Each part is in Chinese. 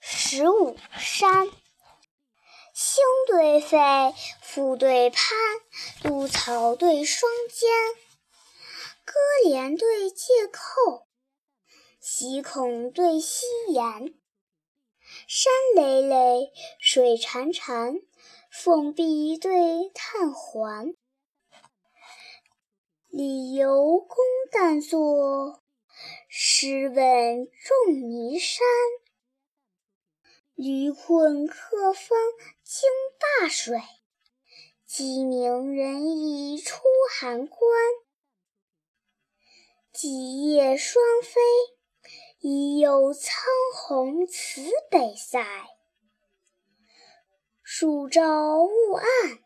十五山。星对飞，复对攀，渡草对霜间。歌连对借扣，溪孔对溪沿。山累累，水潺潺，凤壁对探环。理由公旦作，诗问仲尼山。驴困客风惊灞水，鸡鸣人已出函关。几夜双飞，已有苍鸿辞北塞。数朝雾暗，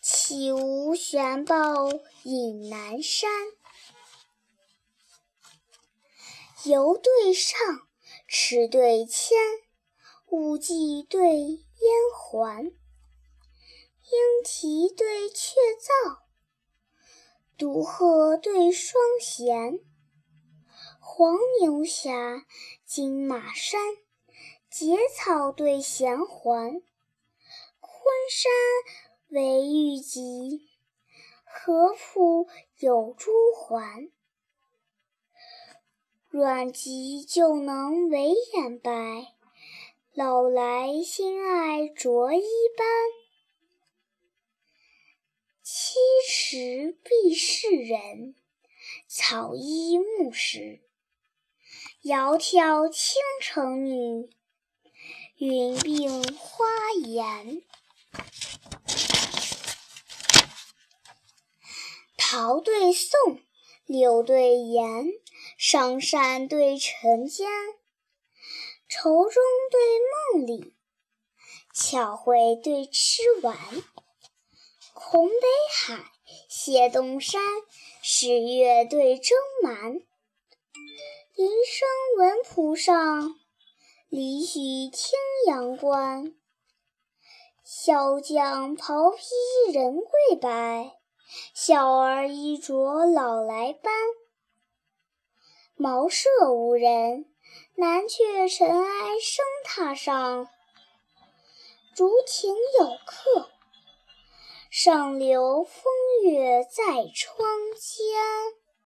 岂无悬抱引南山。游对上，池对千。雾髻对烟环，莺啼对雀噪，独鹤对双弦。黄牛下，金马山，结草对衔环。昆山为玉脊，合浦有珠环。阮籍就能为眼白。老来新爱着衣斑，七十必是人，草衣暮时。窈窕倾城女，云鬓花颜。桃对宋，柳对颜，上善对沉间。愁中对梦里，巧慧对痴玩。空北海，谢东山，十月对征蛮。林生文圃上，李许听阳关。小将袍披人贵白，小儿衣着老来斑。茅舍无人。南阙尘埃生榻上，竹亭有客，上流风月在窗间。